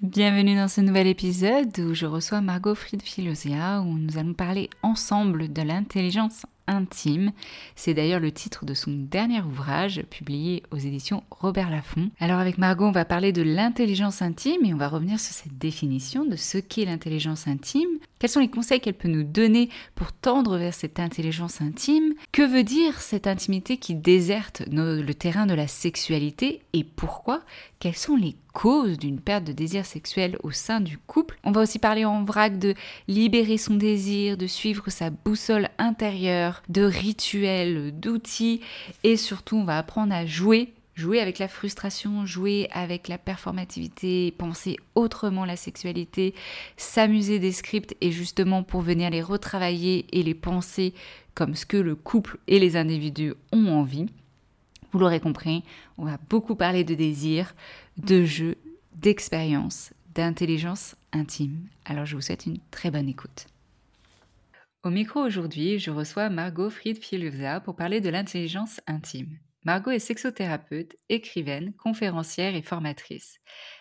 Bienvenue dans ce nouvel épisode où je reçois Margot Fried-Philosia où nous allons parler ensemble de l'intelligence intime. C'est d'ailleurs le titre de son dernier ouvrage publié aux éditions Robert Laffont. Alors avec Margot, on va parler de l'intelligence intime et on va revenir sur cette définition de ce qu'est l'intelligence intime. Quels sont les conseils qu'elle peut nous donner pour tendre vers cette intelligence intime? Que veut dire cette intimité qui déserte le terrain de la sexualité et pourquoi? Quelles sont les causes d'une perte de désir sexuel au sein du couple On va aussi parler en vrac de libérer son désir, de suivre sa boussole intérieure, de rituels, d'outils et surtout on va apprendre à jouer jouer avec la frustration, jouer avec la performativité, penser autrement la sexualité, s'amuser des scripts et justement pour venir les retravailler et les penser comme ce que le couple et les individus ont envie. Vous l'aurez compris, on va beaucoup parler de désir, de jeu, d'expérience, d'intelligence intime. Alors je vous souhaite une très bonne écoute. Au micro aujourd'hui, je reçois Margot Fried-Fieluvza pour parler de l'intelligence intime. Margot est sexothérapeute, écrivaine, conférencière et formatrice.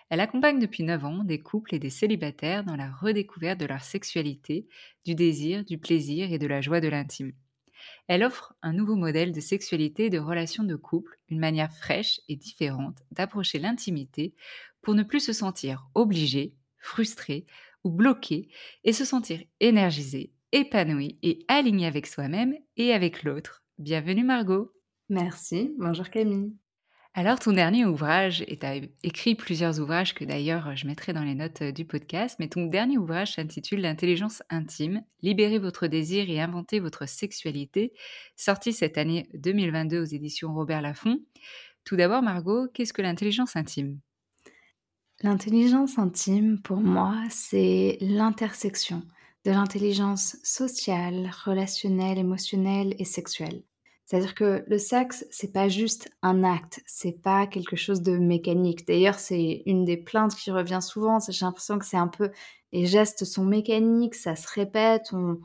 Elle accompagne depuis 9 ans des couples et des célibataires dans la redécouverte de leur sexualité, du désir, du plaisir et de la joie de l'intime. Elle offre un nouveau modèle de sexualité et de relation de couple, une manière fraîche et différente d'approcher l'intimité pour ne plus se sentir obligé, frustré ou bloqué et se sentir énergisé, épanoui et aligné avec soi-même et avec l'autre. Bienvenue Margot Merci, bonjour Camille. Alors, ton dernier ouvrage, et tu as écrit plusieurs ouvrages que d'ailleurs je mettrai dans les notes du podcast, mais ton dernier ouvrage s'intitule L'intelligence intime, libérer votre désir et inventer votre sexualité, sorti cette année 2022 aux éditions Robert Laffont. Tout d'abord, Margot, qu'est-ce que l'intelligence intime? L'intelligence intime, pour moi, c'est l'intersection de l'intelligence sociale, relationnelle, émotionnelle et sexuelle. C'est-à-dire que le sexe, c'est pas juste un acte, c'est pas quelque chose de mécanique. D'ailleurs, c'est une des plaintes qui revient souvent. J'ai l'impression que c'est un peu les gestes sont mécaniques, ça se répète, on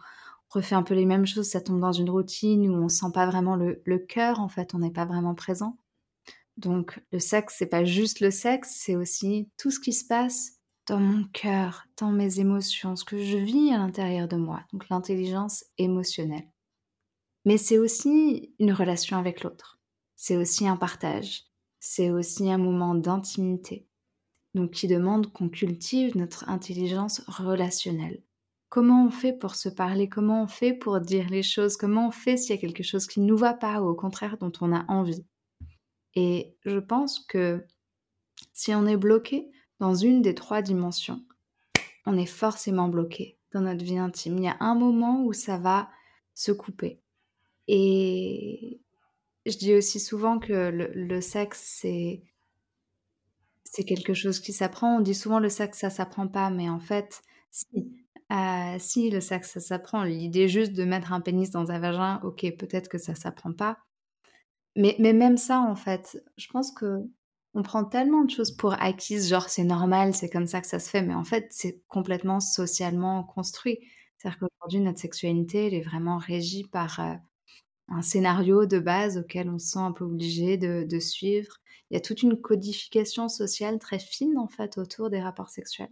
refait un peu les mêmes choses, ça tombe dans une routine où on sent pas vraiment le, le cœur. En fait, on n'est pas vraiment présent. Donc, le sexe, c'est pas juste le sexe, c'est aussi tout ce qui se passe dans mon cœur, dans mes émotions, ce que je vis à l'intérieur de moi. Donc, l'intelligence émotionnelle. Mais c'est aussi une relation avec l'autre. C'est aussi un partage. C'est aussi un moment d'intimité. Donc qui demande qu'on cultive notre intelligence relationnelle. Comment on fait pour se parler? Comment on fait pour dire les choses? Comment on fait s'il y a quelque chose qui ne nous va pas ou au contraire dont on a envie? Et je pense que si on est bloqué dans une des trois dimensions, on est forcément bloqué dans notre vie intime. Il y a un moment où ça va se couper. Et je dis aussi souvent que le, sexe, c'est, c'est quelque chose qui s'apprend. On dit souvent le sexe, ça s'apprend pas, mais en fait, si. Euh, si le sexe, ça s'apprend. L'idée juste de mettre un pénis dans un vagin, ok, peut-être que ça s'apprend pas. Mais, mais même ça, en fait, je pense que on prend tellement de choses pour acquises, genre c'est normal, c'est comme ça que ça se fait, mais en fait c'est complètement socialement construit. C'est-à-dire qu'aujourd'hui notre sexualité elle est vraiment régie par euh, un scénario de base auquel on se sent un peu obligé de, suivre. Il y a toute une codification sociale très fine en fait autour des rapports sexuels.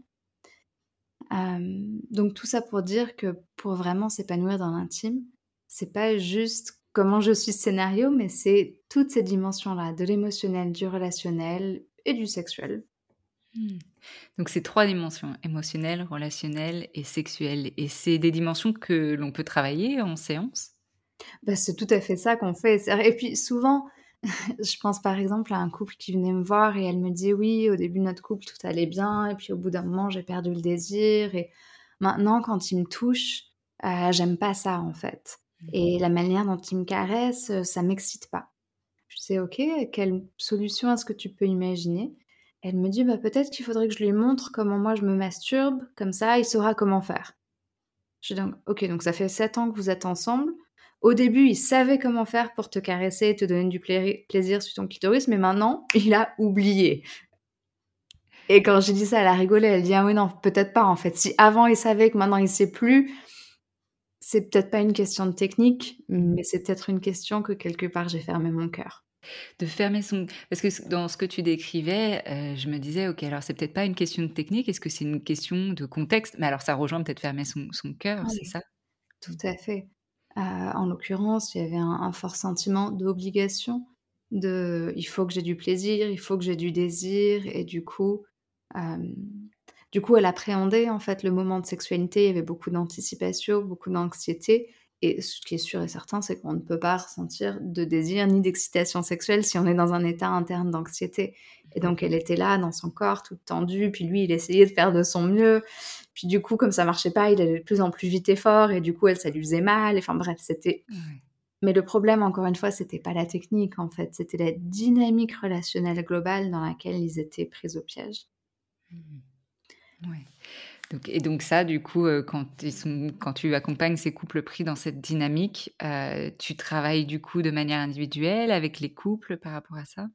donc tout ça pour dire que pour vraiment s'épanouir dans l'intime, c'est pas juste comment je suis scénario, mais c'est toutes ces dimensions-là, de l'émotionnel, du relationnel et du sexuel. Hmm. Donc c'est trois dimensions, émotionnelle, relationnelle et sexuelle. Et c'est des dimensions que l'on peut travailler en séance bah, C'est tout à fait ça qu'on fait. Et puis souvent, je pense par exemple à un couple qui venait me voir et elle me dit oui, au début de notre couple, tout allait bien. Et puis au bout d'un moment, j'ai perdu le désir. Et maintenant, quand il me touche, euh, j'aime pas ça en fait. Et la manière dont il me caresse, euh, ça m'excite pas. Je sais, ok, quelle solution est-ce que tu peux imaginer? Elle me dit, bah, peut-être qu'il faudrait que je lui montre comment moi je me masturbe, comme ça il saura comment faire. Je dis, ok, donc ça fait 7 ans que vous êtes ensemble. Au début, il savait comment faire pour te caresser et te donner du plaisir sur ton clitoris, mais maintenant, il a oublié. Et quand j'ai dit ça, elle a rigolé. Elle dit Ah oui, non, peut-être pas en fait. Si avant il savait que maintenant il sait plus, c'est peut-être pas une question de technique, mais c'est peut-être une question que quelque part j'ai fermé mon cœur. De fermer son. Parce que dans ce que tu décrivais, euh, je me disais, ok, alors c'est peut-être pas une question de technique, est-ce que c'est une question de contexte? Mais alors ça rejoint peut-être fermer son, son cœur, c'est ça? Tout à fait. Euh, en l'occurrence, il y avait un, fort sentiment d'obligation, de il faut que j'ai du plaisir, il faut que j'ai du désir, et du coup, euh, du coup, elle appréhendait en fait le moment de sexualité. Il y avait beaucoup d'anticipation, beaucoup d'anxiété. Et ce qui est sûr et certain, c'est qu'on ne peut pas ressentir de désir ni d'excitation sexuelle si on est dans un état interne d'anxiété. Et donc, elle était là dans son corps, toute tendue. Puis lui, il essayait de faire de son mieux. Puis du coup, comme ça marchait pas, il allait de plus en plus vite et fort. Et du coup, elle, ça lui faisait mal. Enfin bref, c'était. Mais le problème, encore une fois, c'était pas la technique en fait, c'était la dynamique relationnelle globale dans laquelle ils étaient pris au piège. Mmh. Ouais. Donc, et donc ça, du coup, euh, quand, quand tu accompagnes ces couples pris dans cette dynamique, euh, tu travailles du coup de manière individuelle avec les couples par rapport à ça?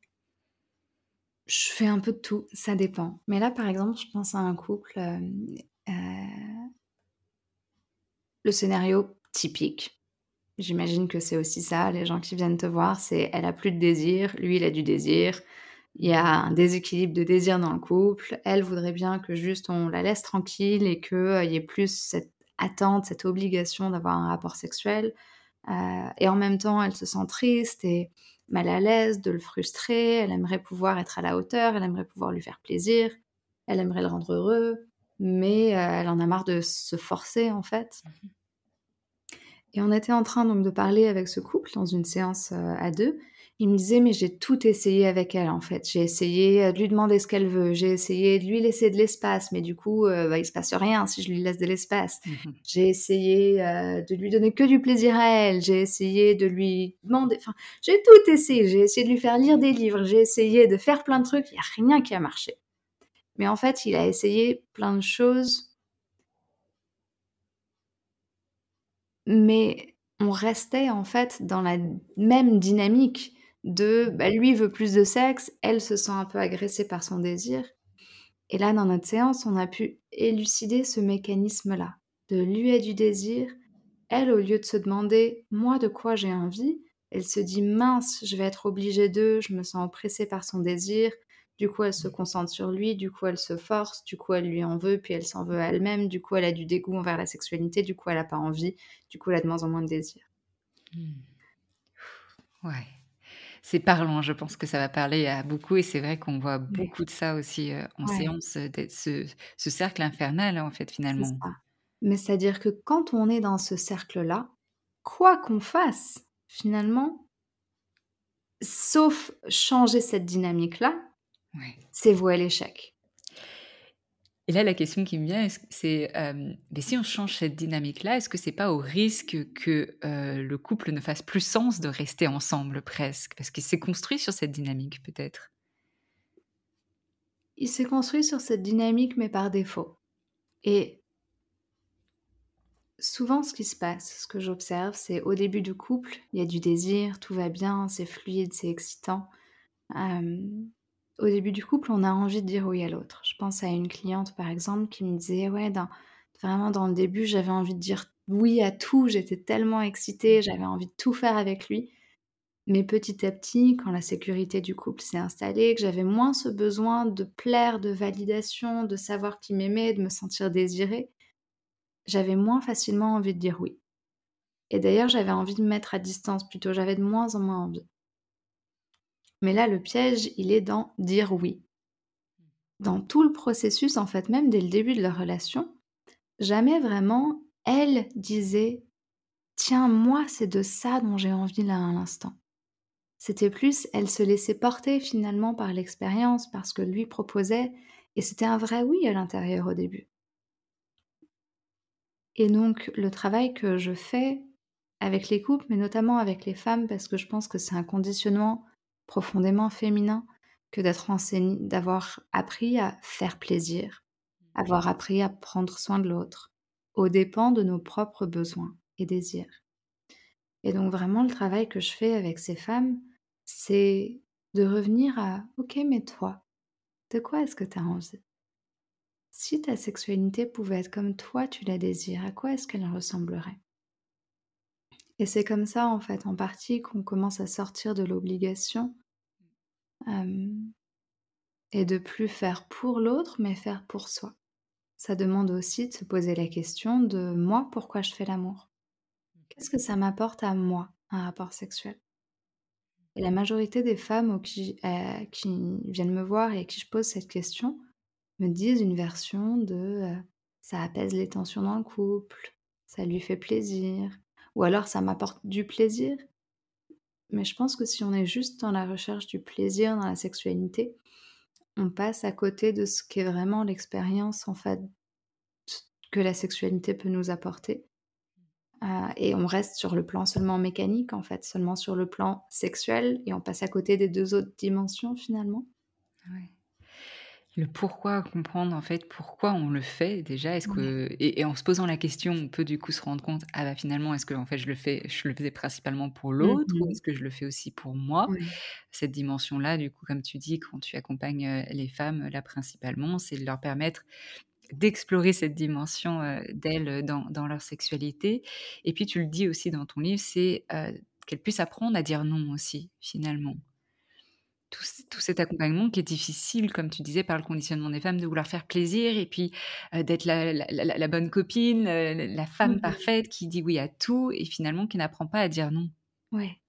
Je fais un peu de tout, ça dépend. Mais là, par exemple, je pense à un couple, euh, le scénario typique. J'imagine que c'est aussi ça, les gens qui viennent te voir, c'est elle a plus de désir, lui il a du désir, il y a un déséquilibre de désir dans le couple. Elle voudrait bien que juste on la laisse tranquille et qu'il euh, y ait plus cette attente, cette obligation d'avoir un rapport sexuel. Euh, et en même temps, elle se sent triste et mal à l'aise de le frustrer. Elle aimerait pouvoir être à la hauteur, elle aimerait pouvoir lui faire plaisir, elle aimerait le rendre heureux, mais euh, elle en a marre de se forcer en fait. Mmh et on était en train donc de parler avec ce couple dans une séance à deux. Il me disait, mais j'ai tout essayé avec elle, en fait. J'ai essayé de lui demander ce qu'elle veut. J'ai essayé de lui laisser de l'espace, mais du coup, euh, bah, il se passe rien si je lui laisse de l'espace. Mmh j'ai essayé euh, de lui donner que du plaisir à elle. J'ai essayé de lui demander. Enfin, j'ai tout essayé. J'ai essayé de lui faire lire des livres. J'ai essayé de faire plein de trucs. Il n'y a rien qui a marché. Mais en fait, il a essayé plein de choses. Mais on restait en fait dans la même dynamique de bah, lui veut plus de sexe, elle se sent un peu agressée par son désir. Et là, dans notre séance, on a pu élucider ce mécanisme-là. De lui a du désir, elle, au lieu de se demander moi de quoi j'ai envie, elle se dit mince, je vais être obligée d'eux, je me sens oppressée par son désir. Du coup, elle se concentre sur lui, du coup, elle se force, du coup, elle lui en veut, puis elle s'en veut à elle-même, du coup, elle a du dégoût envers la sexualité, du coup, elle n'a pas envie, du coup, elle a de moins en moins de désir. Hmm. Ouais. C'est parlant, je pense que ça va parler à beaucoup et c'est vrai qu'on voit Ouais. beaucoup de ça aussi, heu, en Ouais. séance, d'être ce ce cercle infernal, en fait, finalement. ça. Mais c'est-à-dire que quand on est dans ce cercle-là, quoi qu'on fasse, finalement sauf changer cette dynamique-là, Ouais. c'est voué à l'échec. Et là, la question qui me vient, c'est, hem, mais si on change cette dynamique-là, est-ce que c'est pas au risque que, heu, le couple ne fasse plus sens de rester ensemble presque? Parce qu'il s'est construit sur cette dynamique peut-être? Il s'est construit sur cette dynamique, mais par défaut. Et souvent, ce qui se passe, ce que j'observe, c'est au début du couple, il y a du désir, tout va bien, c'est fluide, c'est excitant. Au début du couple, on a envie de dire oui à l'autre. Je pense à une cliente, par exemple, qui me disait: «Ouais, dans vraiment dans le début, j'avais envie de dire oui à tout, j'étais tellement excitée, j'avais envie de tout faire avec lui». Mais petit à petit, quand la sécurité du couple s'est installée, que j'avais moins ce besoin de plaire, de validation, de savoir qu'il m'aimait, de me sentir désirée, j'avais moins facilement envie de dire oui. Et d'ailleurs, j'avais envie de me mettre à distance plutôt, j'avais de moins en moins envie. Mais là, le piège, il est dans dire oui. Dans tout le processus, en fait, même dès le début de leur relation, jamais vraiment elle disait: «Tiens, moi, c'est de ça dont j'ai envie là, à l'instant». C'était plus, elle se laissait porter finalement par l'expérience, par ce que lui proposait et c'était un vrai oui à l'intérieur au début. Et donc le travail que je fais avec les couples, mais notamment avec les femmes, parce que je pense que c'est un conditionnement profondément féminin que d'être enseigné d'avoir appris à faire plaisir, avoir appris à prendre soin de l'autre, aux dépens de nos propres besoins et désirs. Et donc vraiment le travail que je fais avec ces femmes, c'est de revenir à: «OK, mais toi, de quoi est-ce que tu as envie? Si ta sexualité pouvait être comme toi tu la désires, à quoi est-ce qu'elle ressemblerait?» Et c'est comme ça, en fait, en partie, qu'on commence à sortir de l'obligation, et de plus faire pour l'autre, mais faire pour soi. Ça demande aussi de se poser la question de: «Moi, pourquoi je fais l'amour? Qu'est-ce que ça m'apporte à moi, un rapport sexuel?» et la majorité des femmes aux qui viennent me voir et à qui je pose cette question, me disent une version de, heu: «Ça apaise les tensions dans le couple, ça lui fait plaisir» ou alors: «Ça m'apporte du plaisir». Mais je pense que si on est juste dans la recherche du plaisir dans la sexualité, on passe à côté de ce qu'est vraiment l'expérience, en fait, que la sexualité peut nous apporter. Heu et on reste sur le plan seulement mécanique, en fait, seulement sur le plan sexuel et on passe à côté des 2 autres dimensions, finalement. Le pourquoi, comprendre en fait pourquoi on le fait déjà. Est-ce que et et en se posant la question, on peut du coup se rendre compte: «Ah bah finalement, est-ce qu'en fait je le fais je le faisais principalement pour Mmh l'autre ou est-ce que je le fais aussi pour moi?» Cette dimension-là, du coup, comme tu dis, quand tu accompagnes, heu, les femmes, là, principalement, c'est de leur permettre d'explorer cette dimension, heu, d'elles, heu, dans dans leur sexualité et puis tu le dis aussi dans ton livre, c'est, heu, qu'elles puissent apprendre à dire non aussi, finalement. Tout cet accompagnement qui est difficile, comme tu disais, par le conditionnement des femmes, de vouloir faire plaisir et puis, d'être la la la la bonne copine, la Mmh femme parfaite qui dit oui à tout et finalement qui n'apprend pas à dire non. Ouais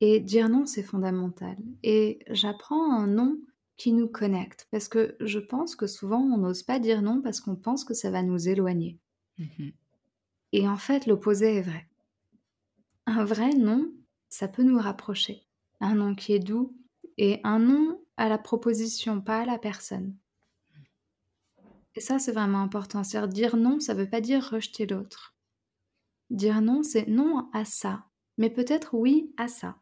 et dire non, c'est fondamental et j'apprends un non qui nous connecte parce que je pense que souvent on n'ose pas dire non parce qu'on pense que ça va nous éloigner Mmh mh. et en fait, l'opposé est vrai. Un vrai non, ça peut nous rapprocher. Un non qui est doux et un non à la proposition, pas à la personne. Et ça, c'est vraiment important. C'est-à-dire dire non, ça veut pas dire rejeter l'autre. Dire non, c'est non à ça, mais peut-être oui à ça.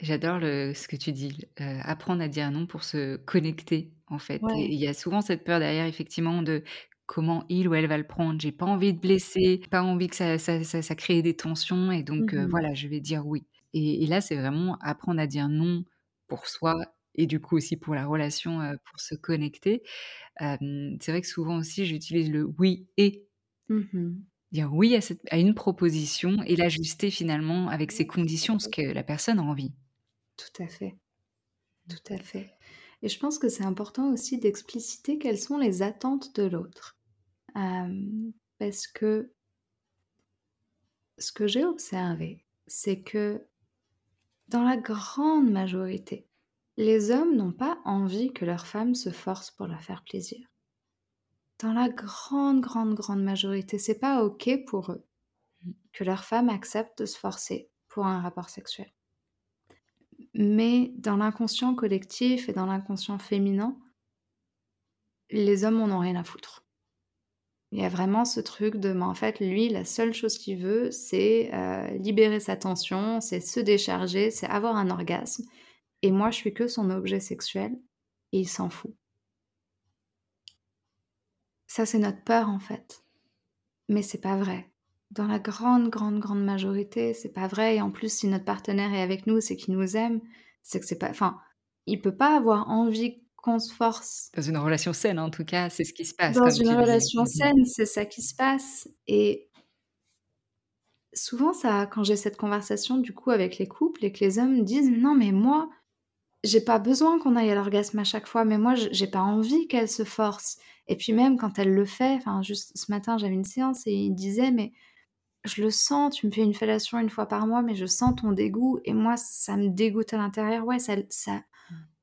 J'adore ce que tu dis, heu, apprendre à dire non pour se connecter, en fait Ouais. il y a souvent cette peur derrière effectivement de comment il ou elle va le prendre. J'ai pas envie de blesser, pas envie que ça ça ça ça crée des tensions et donc Mmh heu, mh. voilà, je vais dire oui et et là, c'est vraiment apprendre à dire non pour soi et du coup aussi pour la relation, pour se connecter. C'est vrai que souvent aussi j'utilise le «oui et». Mmh mh. Dire oui à cette à une proposition et l'ajuster finalement avec ses conditions, ce que la personne a envie. Tout à fait, tout à fait et je pense que c'est important aussi d'expliciter quelles sont les attentes de l'autre. Parce que ce que j'ai observé, c'est que dans la grande majorité, les hommes n'ont pas envie que leurs femmes se forcent pour leur faire plaisir. Dans la grande, grande, grande majorité, c'est pas ok pour eux que leur femme accepte de se forcer pour un rapport sexuel. Mais dans l'inconscient collectif et dans l'inconscient féminin, les hommes en ont rien à foutre. Il y a vraiment ce truc de, mais en fait, lui, la seule chose qu'il veut, c'est euh, libérer sa tension, c'est se décharger, c'est avoir un orgasme. Et moi, je suis que son objet sexuel et il s'en fout. Ça, c'est notre peur en fait. Mais c'est pas vrai. Dans la grande, grande, grande majorité, c'est pas vrai. Et en plus, si notre partenaire est avec nous, c'est qu'il nous aime. C'est que c'est pas. Enfin, il peut pas avoir envie qu'on se force. Dans une relation saine, en tout cas, c'est ce qui se passe. Dans une relation saine, c'est ça qui se passe. Et souvent, ça, quand j'ai cette conversation du coup avec les couples et que les hommes disent non, mais moi, j'ai pas besoin qu'on aille à l'orgasme à chaque fois, mais moi, j'ai pas envie qu'elle se force. Et puis même quand elle le fait, enfin, juste ce matin, j'avais une séance et il disait, mais je le sens, tu me fais une fellation une fois par mois, mais je sens ton dégoût et moi, ça me dégoûte à l'intérieur. Ouais, ça, ça.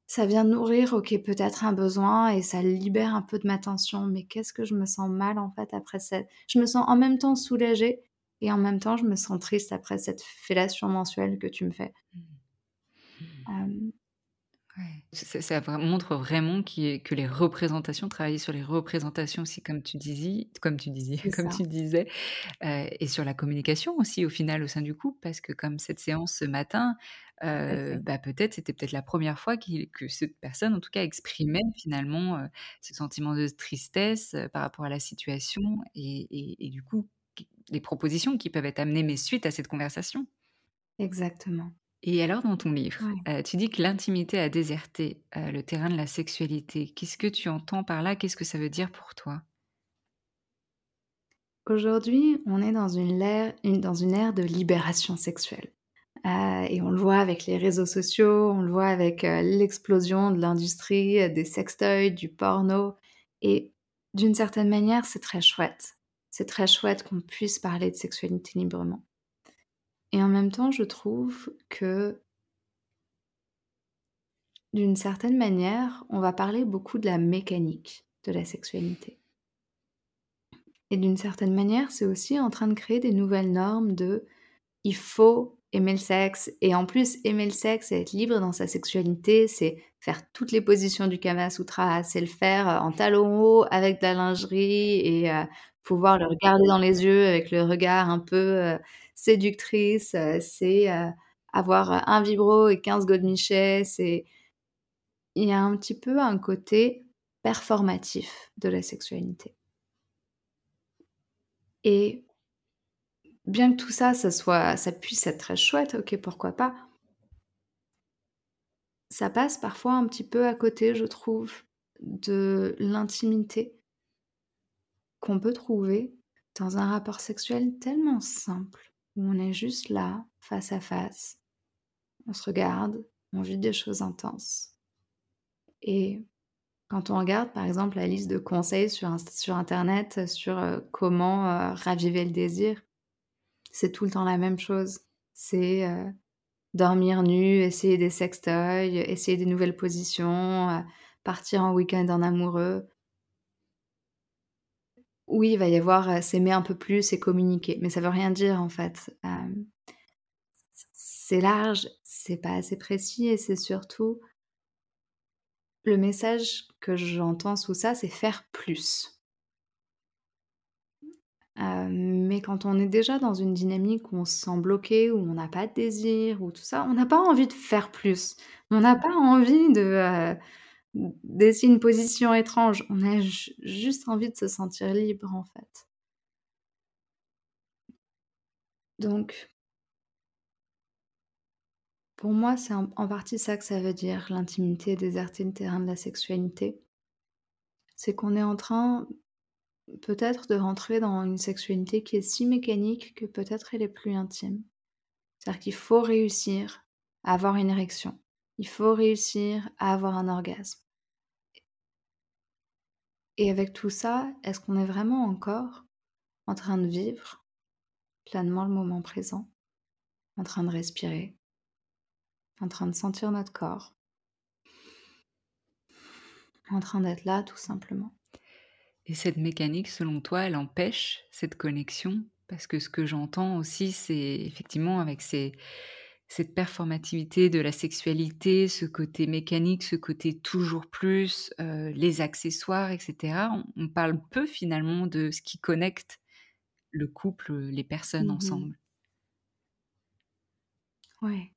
Ça vient nourrir, ok, peut-être un besoin et ça libère un peu de ma tension, mais qu'est-ce que je me sens mal en fait après cette. Je me sens en même temps soulagée et en même temps, je me sens triste après cette fellation mensuelle que tu me fais. Mmh. Ça, montre vraiment que les représentations, travailler sur les représentations aussi, comme tu disais, comme tu disais, comme tu disais, euh, et sur la communication aussi au final au sein du couple, parce que comme cette séance ce matin, euh, bah, peut-être c'était peut-être la première fois que cette personne, en tout cas, exprimait finalement euh, ce sentiment de tristesse par rapport à la situation, et, et du coup, les propositions qui peuvent être amenées, mais suite à cette conversation. Exactement. Et alors dans ton livre, euh, tu dis que l'intimité a déserté euh, le terrain de la sexualité. Qu'est-ce que tu entends par là? Qu'est-ce que ça veut dire pour toi? Aujourd'hui, on est dans une, ère, dans une ère de libération sexuelle. Euh, et on le voit avec les réseaux sociaux, on le voit avec l'explosion de l'industrie des sextoys, du porno. Et d'une certaine manière, c'est très chouette. C'est très chouette qu'on puisse parler de sexualité librement. Et en même temps, je trouve que d'une certaine manière, on va parler beaucoup de la mécanique de la sexualité. Et d'une certaine manière, c'est aussi en train de créer des nouvelles normes de il faut aimer le sexe. Et en plus, aimer le sexe et être libre dans sa sexualité, c'est faire toutes les positions du Kama Sutra, c'est le faire euh, en talons hauts avec de la lingerie et euh, pouvoir le regarder dans les yeux avec le regard un peu euh, séductrice, euh, c'est euh, avoir un vibro et 15 godemichets, c'est il y a un petit peu un côté performatif de la sexualité. Et bien que tout ça, ça puisse être très chouette, ok, pourquoi pas. Ça passe parfois un petit peu à côté, je trouve, de l'intimité qu'on peut trouver dans un rapport sexuel tellement simple on est juste là, face à face. On se regarde, on vit des choses intenses. Et quand on regarde par exemple la liste de conseils sur, sur Internet sur euh, comment euh, raviver le désir, c'est tout le temps la même chose. C'est euh, dormir nu, essayer des sextoys, essayer des nouvelles positions, partir en week-end en amoureux. Oui, il va y avoir s'aimer un peu plus et communiquer, mais ça veut rien dire en fait. c'est large, c'est pas assez précis et c'est surtout le message que j'entends sous ça, c'est faire plus. mais quand on est déjà dans une dynamique où on se sent bloqué, où on n'a pas de désir, ou tout ça, on n'a pas envie de faire plus. On n'a pas envie de, d'essayer une position étrange. On a juste envie de se sentir libre, en fait. Donc, pour moi, c'est en, partie ça que ça veut dire, l'intimité, déserter le terrain de la sexualité. C'est qu'on est en train, peut-être, de rentrer dans une sexualité qui est si mécanique que peut-être elle est plus intime. C'est-à-dire qu'il faut réussir à avoir une érection. Il faut réussir à avoir un orgasme. Et avec tout ça, est-ce qu'on est vraiment encore en train de vivre pleinement le moment présent, en train de respirer, en train de sentir notre corps, en train d'être là tout simplement? Et cette mécanique, selon toi, elle empêche cette connexion? Parce que ce que j'entends aussi, c'est effectivement avec ces, cette performativité de la sexualité, ce côté mécanique, ce côté toujours plus, euh, les accessoires, etc. On, on parle peu finalement de ce qui connecte le couple, les personnes Mhm. ensemble. Ouais.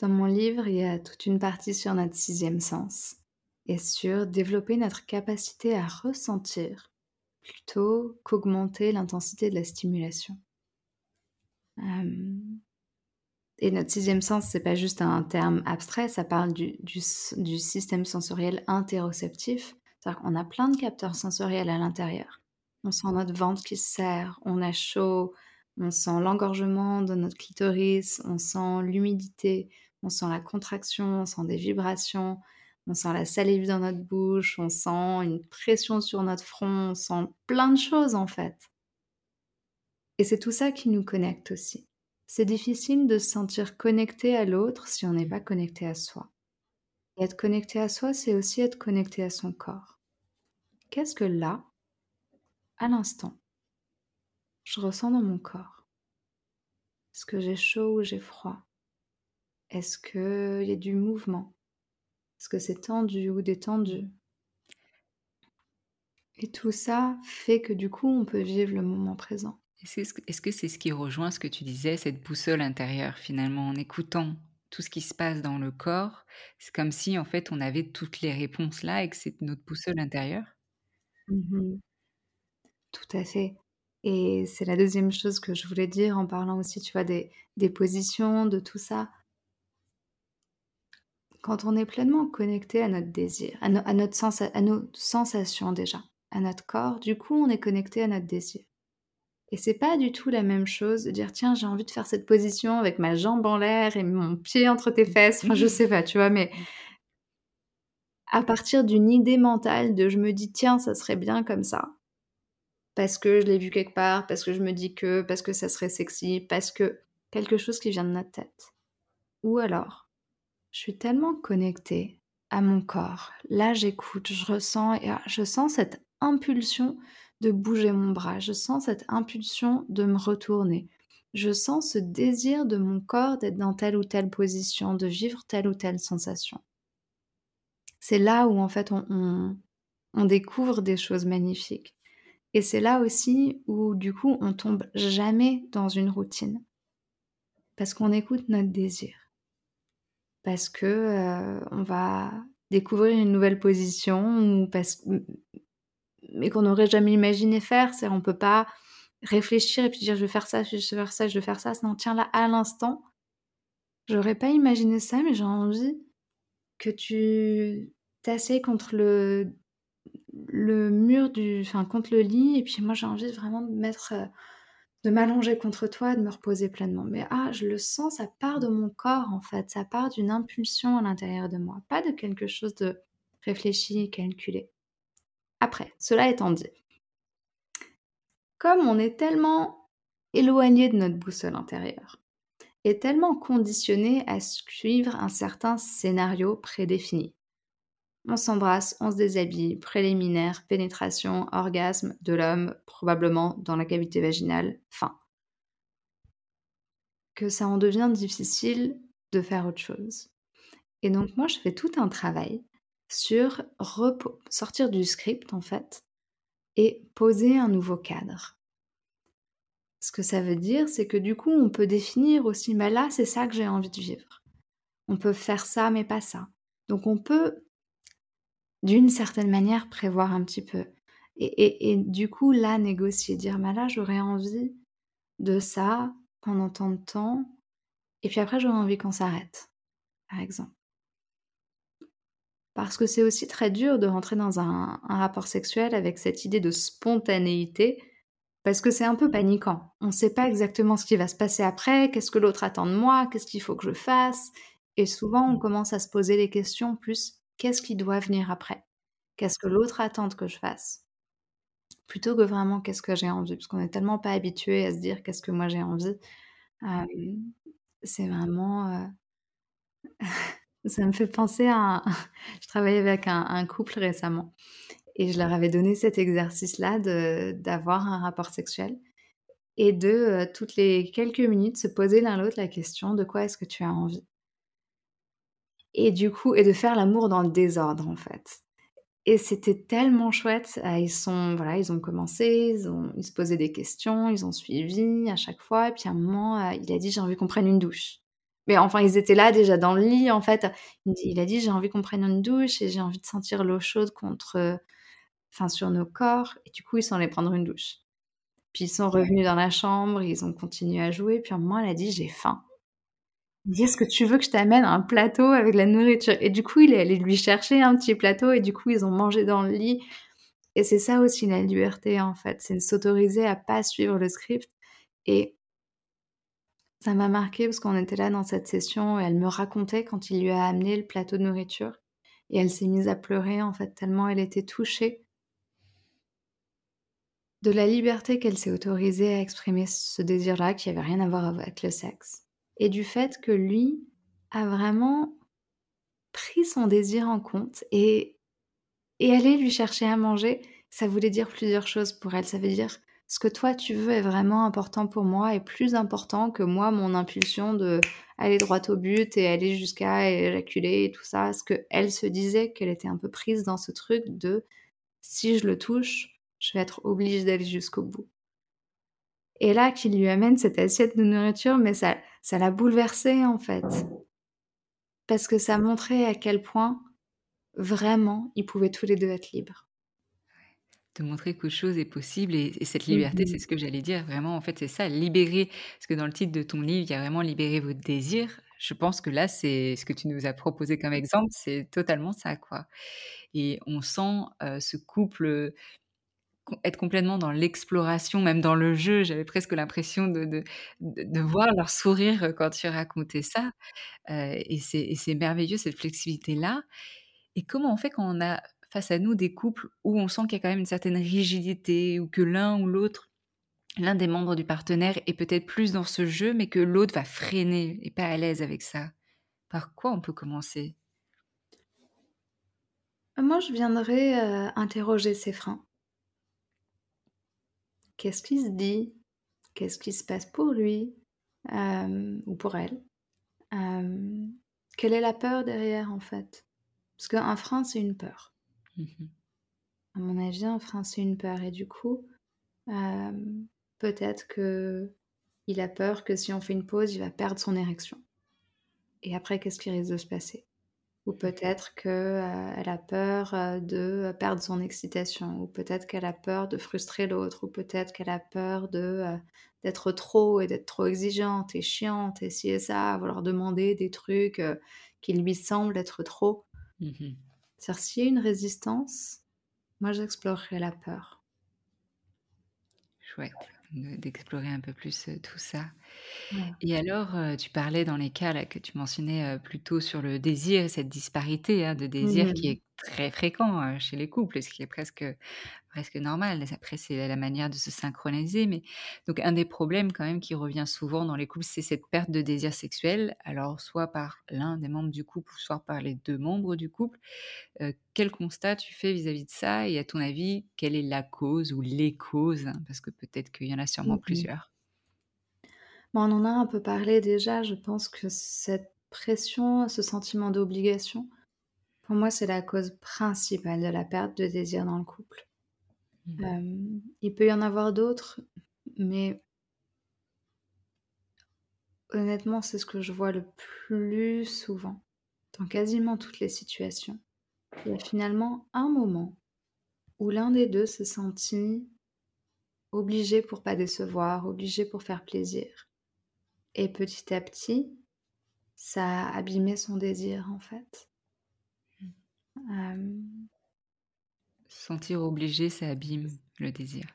Dans mon livre, il y a toute une partie sur notre sixième sens et sur développer notre capacité à ressentir plutôt qu'augmenter l'intensité de la stimulation. Euh, Et notre sixième sens, c'est pas juste un terme abstrait, ça parle du, du, système sensoriel interoceptif. C'est-à-dire qu'on a plein de capteurs sensoriels à l'intérieur. On sent notre ventre qui se serre, on a chaud, on sent l'engorgement de notre clitoris, on sent l'humidité, on sent la contraction, on sent des vibrations, on sent la salive dans notre bouche, on sent une pression sur notre front, on sent plein de choses en fait. Et c'est tout ça qui nous connecte aussi. C'est difficile de se sentir connecté à l'autre si on n'est pas connecté à soi. Et être connecté à soi, c'est aussi être connecté à son corps. Qu'est-ce que là, à l'instant, je ressens dans mon corps? Est-ce que j'ai chaud ou j'ai froid? Est-ce qu'il y a du mouvement? Est-ce que c'est tendu ou détendu? Et tout ça fait que du coup, on peut vivre le moment présent. Est-ce que c'est ce qui rejoint ce que tu disais, cette boussole intérieure finalement, en écoutant tout ce qui se passe dans le corps, c'est comme si en fait on avait toutes les réponses là et que c'est notre boussole intérieure? Mhm. Tout à fait. Et c'est la deuxième chose que je voulais dire en parlant aussi, tu vois, des, des positions, de tout ça. Quand on est pleinement connecté à notre désir, à, à notre à nos sensations déjà, à notre corps, du coup, on est connecté à notre désir. Et c'est pas du tout la même chose de dire tiens, j'ai envie de faire cette position avec ma jambe en l'air et mon pied entre tes fesses. Enfin, je sais pas, tu vois, mais à partir d'une idée mentale de je me dis tiens, ça serait bien comme ça. Parce que je l'ai vu quelque part, parce que je me dis que, parce que ça serait sexy, parce que quelque chose qui vient de notre tête. Ou alors, je suis tellement connectée à mon corps. Là, j'écoute, je ressens, et ah, je sens cette impulsion de bouger mon bras. Je sens cette impulsion de me retourner. Je sens ce désir de mon corps d'être dans telle ou telle position, de vivre telle ou telle sensation. C'est là où en fait on, on, découvre des choses magnifiques. Et c'est là aussi où du coup on tombe jamais dans une routine. Parce qu'on écoute notre désir. Parce que euh, on va découvrir une nouvelle position ou parce mais qu'on n'aurait jamais imaginé faire. C'est on peut pas réfléchir et puis dire je vais faire ça, je vais faire ça, je vais faire ça. Non, tiens là à l'instant, j'aurais pas imaginé ça, mais j'ai envie que tu t'asseyes contre le le mur du, enfin contre le lit et puis moi j'ai envie vraiment de mettre, euh, de m'allonger contre toi, de me reposer pleinement. Mais ah, je le sens, ça part de mon corps en fait, ça part d'une impulsion à l'intérieur de moi, pas de quelque chose de réfléchi, calculé. Après, cela étant dit, comme on est tellement éloigné de notre boussole intérieure et tellement conditionné à suivre un certain scénario prédéfini. On s'embrasse, on se déshabille, préliminaire, pénétration, orgasme de l'homme, probablement dans la cavité vaginale, fin. Que ça en devient difficile de faire autre chose. Et donc moi, je fais tout un travail sur sortir du script, en fait, et poser un nouveau cadre. Ce que ça veut dire, c'est que du coup, on peut définir aussi, mais là, c'est ça que j'ai envie de vivre. On peut faire ça, mais pas ça. Donc on peut, d'une certaine manière, prévoir un petit peu. Et, et, et du coup, là, négocier, dire, mais là, j'aurais envie de ça pendant tant de temps, et puis après, j'aurais envie qu'on s'arrête, par exemple. Parce que c'est aussi très dur de rentrer dans un, un, rapport sexuel avec cette idée de spontanéité, parce que c'est un peu paniquant. On ne sait pas exactement ce qui va se passer après, qu'est-ce que l'autre attend de moi, qu'est-ce qu'il faut que je fasse. Et souvent, on commence à se poser les questions plus qu'est-ce qui doit venir après? Qu'est-ce que l'autre attend que je fasse? Plutôt que vraiment qu'est-ce que j'ai envie, parce qu'on n'est tellement pas habitué à se dire qu'est-ce que moi j'ai envie. Euh, c'est vraiment euh, ça me fait penser à je travaillais avec un couple récemment et je leur avais donné cet exercice-là d'avoir un rapport sexuel et de, toutes les quelques minutes, se poser l'un l'autre la question: «De quoi est-ce que tu as envie?» et du coup et de faire l'amour dans le désordre, en fait et c'était tellement chouette, ils sont voilà, ils ont commencé, ils ont ils se posaient des questions, ils ont suivi à chaque fois et puis à un moment, il a dit: «J'ai envie qu'on prenne une douche». Mais enfin, ils étaient là déjà dans le lit, en fait. Il a dit: «J'ai envie qu'on prenne une douche et j'ai envie de sentir l'eau chaude contre, enfin sur nos corps» et du coup, ils sont allés prendre une douche. Puis ils sont revenus dans la chambre, ils ont continué à jouer, puis un moment, elle a dit: «J'ai faim». Il dit: «Est-ce que tu veux que je t'amène un plateau avec la nourriture?» et du coup, il est allé lui chercher un petit plateau et du coup, ils ont mangé dans le lit et c'est ça aussi la liberté, en fait, c'est de s'autoriser à pas suivre le script et ça m'a marqué parce qu'on était là dans cette session et elle me racontait quand il lui a amené le plateau de nourriture et elle s'est mise à pleurer, en fait, tellement elle était touchée de la liberté qu'elle s'est autorisée à exprimer ce désir-là, qui avait rien à voir avec le sexe et du fait que lui a vraiment pris son désir en compte et et aller lui chercher à manger, ça voulait dire plusieurs choses pour elle. Ça veut dire: «Ce que toi tu veux est vraiment important pour moi et plus important que moi, mon impulsion d'aller droit au but et aller jusqu'à éjaculer et tout ça». Parce qu'elle se disait qu'elle était un peu prise dans ce truc de: «Si je le touche, je vais être obligée d'aller jusqu'au bout». Et là, qu'il lui amène cette assiette de nourriture, mais ça ça l'a bouleversée, en fait. Parce que ça montrait à quel point, vraiment, ils pouvaient tous les 2 être libres. De montrer qu'autre chose est possible et cette liberté, c'est Mmh ce que j'allais dire, vraiment, en fait, c'est ça, libérer. Parce que dans le titre de ton livre, il y a vraiment «Libérer votre désir». Je pense que là, c'est ce que tu nous as proposé comme exemple, c'est totalement ça, quoi. Et on sent, heu, ce couple, être complètement dans l'exploration, même dans le jeu. J'avais presque l'impression de de voir leur sourire quand tu racontais ça, c'est et c'est merveilleux cette flexibilité-là. Et comment on fait quand on a face à nous des couples où on sent qu'il y a quand même une certaine rigidité ou que l'un ou l'autre, l'un des membres du partenaire est peut-être plus dans ce jeu, mais que l'autre va freiner, est pas à l'aise avec ça? Par quoi on peut commencer? Moi, je viendrais, heu, interroger ses freins. Qu'est-ce qui se dit? Qu'est-ce qui se passe pour lui, hem, ou pour elle? Hem, quelle est la peur derrière, en fait? Parce qu'un frein, c'est une peur. Mmh mh. À mon avis, un frein, c'est une peur et du coup, hem, peut-être qu'il a peur que si on fait une pause, il va perdre son érection et après, qu'est-ce qui risque de se passer? Ou peut-être qu'elle a peur, heu, de perdre son excitation ou peut-être qu'elle a peur de frustrer l'autre ou peut-être qu'elle a peur de, d'être trop et d'être trop exigeante et chiante et ci et ça, vouloir demander des trucs, qui lui semblent être trop. Mmh mh. C'est-à-dire s'il y a une résistance, moi j'explorerais la peur. Chouette, de d'explorer un peu plus, heu, tout ça Ouais. et alors, heu, tu parlais dans les cas là que tu mentionnais, heu, plus tôt sur le désir et cette disparité, hein, de Mmh désir qui mh. est très fréquent, heu, chez les couples ce qui est presque presque normal. Après, c'est la manière de se synchroniser mais donc un des problèmes quand même qui revient souvent dans les couples, c'est cette perte de désir sexuel, alors soit par l'un des membres du couple ou soit par les 2 membres du couple. Heu, quel constat tu fais vis-à-vis de ça et à ton avis, quelle est la cause ou les causes? Parce que peut-être qu'il y en a sûrement Mmh mh. plusieurs. Bah, on en a un peu parlé déjà, je pense que cette pression, ce sentiment d'obligation, pour moi, c'est la cause principale de la perte de désir dans le couple. Mmh mh. Hem, il peut y en avoir d'autres, mais honnêtement, c'est ce que je vois le plus souvent, dans quasiment toutes les situations. Il y a finalement un moment où l'un des 2 s'est senti obligé pour pas décevoir, obligé pour faire plaisir et petit à petit, ça a abîmé son désir, en fait. Mmh. Hem Se sentir obligé, ça abîme le désir.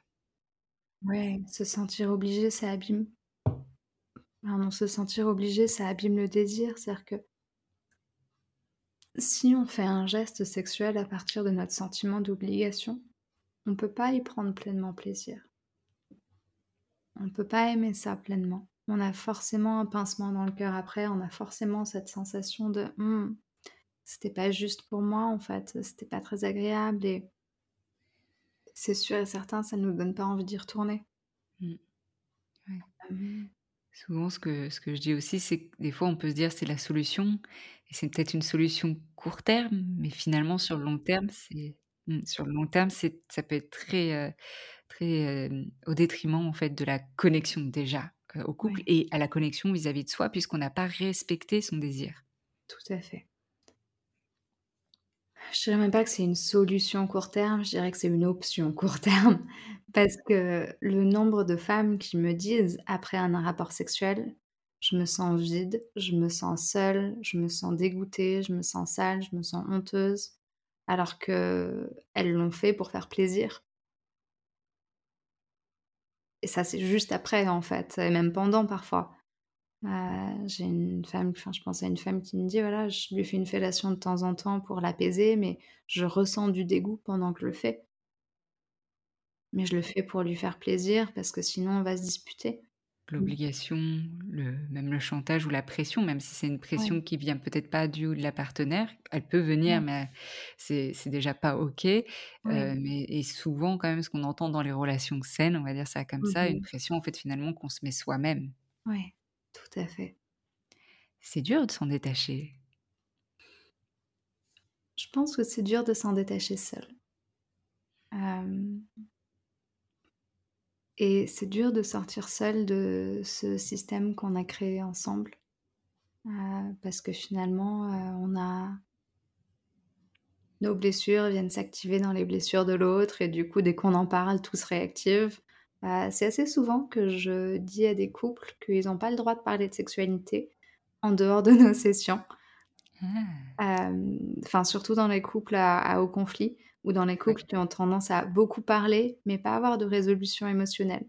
Ouais, se sentir obligé, ça abîme pardon, se sentir obligé, ça abîme le désir. C'est-à-dire que si on fait un geste sexuel à partir de notre sentiment d'obligation, on peut pas y prendre pleinement plaisir. On peut pas aimer ça pleinement. on a forcément un pincement dans le cœur après, on a forcément cette sensation de «Mmh, c'était pas juste pour moi en fait, c'était pas très agréable» et c'est sûr et certain, ça nous donne pas envie d'y retourner. Mmh. Ouais. Hem, Souvent, ce que ce que je dis aussi, c'est que des fois, on peut se dire: «C'est la solution» et c'est peut-être une solution court terme, mais finalement sur le long terme, c'est mmh, sur le long terme, c'est ça peut être très, heu, très, hem, au détriment, en fait, de la connexion déjà, heu, au couple et à la connexion vis-à-vis de soi puisqu'on n'a pas respecté son désir. tout à fait. Je dirais même pas que c'est une solution court terme, je dirais que c'est une option court terme. Parce que le nombre de femmes qui me disent après un rapport sexuel: «Je me sens vide, je me sens seule, je me sens dégoûtée, je me sens sale, je me sens honteuse», alors qu'elles l'ont fait pour faire plaisir. Et ça, c'est juste après, en fait, et même pendant parfois. Heu, j'ai une femme enfin, je pense à une femme qui me dit: «Voilà, je lui fais une fellation de temps en temps pour l'apaiser, mais je ressens du dégoût pendant que je le fais. Mais je le fais pour lui faire plaisir parce que sinon on va se disputer». Mmh. L'obligation, le même le chantage ou la pression, même si c'est une Ouais, pression qui vient peut-être pas du ou de la partenaire, elle peut venir, ouais, mais c'est c'est déjà pas OK. Ouais. mais et souvent quand même ce qu'on entend dans les relations saines, on va dire ça comme ça, une mh. pression en fait finalement qu'on se met soi-même. Ouais, tout à fait. C'est dur de s'en détacher. Je pense que c'est dur de s'en détacher seul. Et c'est dur de sortir seul de ce système qu'on a créé ensemble, heu, parce que finalement, heu, on a nos blessures viennent s'activer dans les blessures de l'autre et du coup, dès qu'on en parle, tout se réactive. Heu, c'est assez souvent que je dis à des couples qu'ils ont pas le droit de parler de sexualité en dehors de nos sessions. Ah! Enfin, surtout dans les couples à à haut conflit ou dans les couples qui ont tendance à beaucoup parler, mais pas avoir de résolution émotionnelle.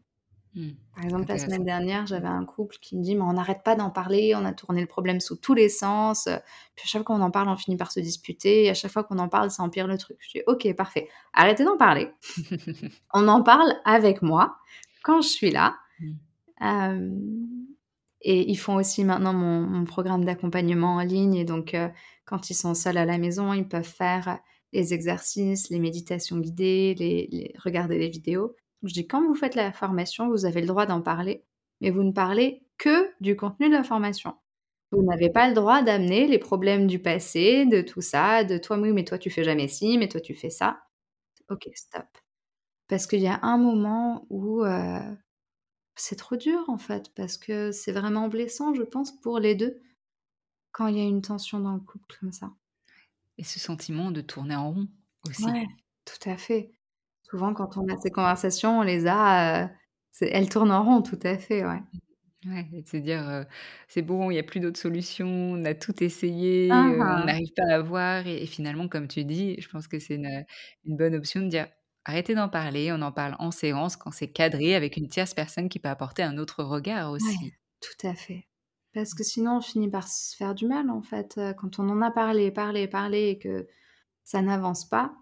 Mmh. Par exemple, la semaine dernière, j'avais un couple qui me dit: «Mais on n'arrête pas d'en parler, on a tourné le problème sous tous les sens, puis à chaque fois qu'on en parle, on finit par se disputer et à chaque fois qu'on en parle, ça empire le truc». Je dis: «OK, parfait, arrêtez d'en parler, on en parle avec moi quand je suis là». Mmh. Hem et ils font aussi maintenant mon mon programme d'accompagnement en ligne et donc heu, quand ils sont seuls à la maison, ils peuvent faire les exercices, les méditations guidées, les les regarder les vidéos. Je dis: «Quand vous faites la formation, vous avez le droit d'en parler, mais vous ne parlez que du contenu de la formation. Vous n'avez pas le droit d'amener les problèmes du passé, de tout ça, de toi, oui, mais toi tu fais jamais ci, mais toi tu fais ça». OK, stop. Parce qu'il y a un moment où, heu c'est trop dur en fait, parce que c'est vraiment blessant, je pense, pour les 2 quand il y a une tension dans le couple comme ça. Et ce sentiment de tourner en rond aussi. Ouais, tout à fait. Souvent quand on a ces conversations, on les a, c'est elles tournent en rond, tout à fait, ouais. Ouais et de se dire, «C'est bon, il y a plus d'autres solutions, on a tout essayé, on hein. n'arrive pas à voir» et et finalement, comme tu dis, je pense que c'est une, bonne option de dire: «Arrêtez d'en parler, on en parle en séance quand c'est cadré avec une tierce personne qui peut apporter un autre regard Ouais, aussi». tout à fait. Parce que sinon on finit par se faire du mal en fait, quand on en a parlé, parlé, parlé et que ça n'avance pas,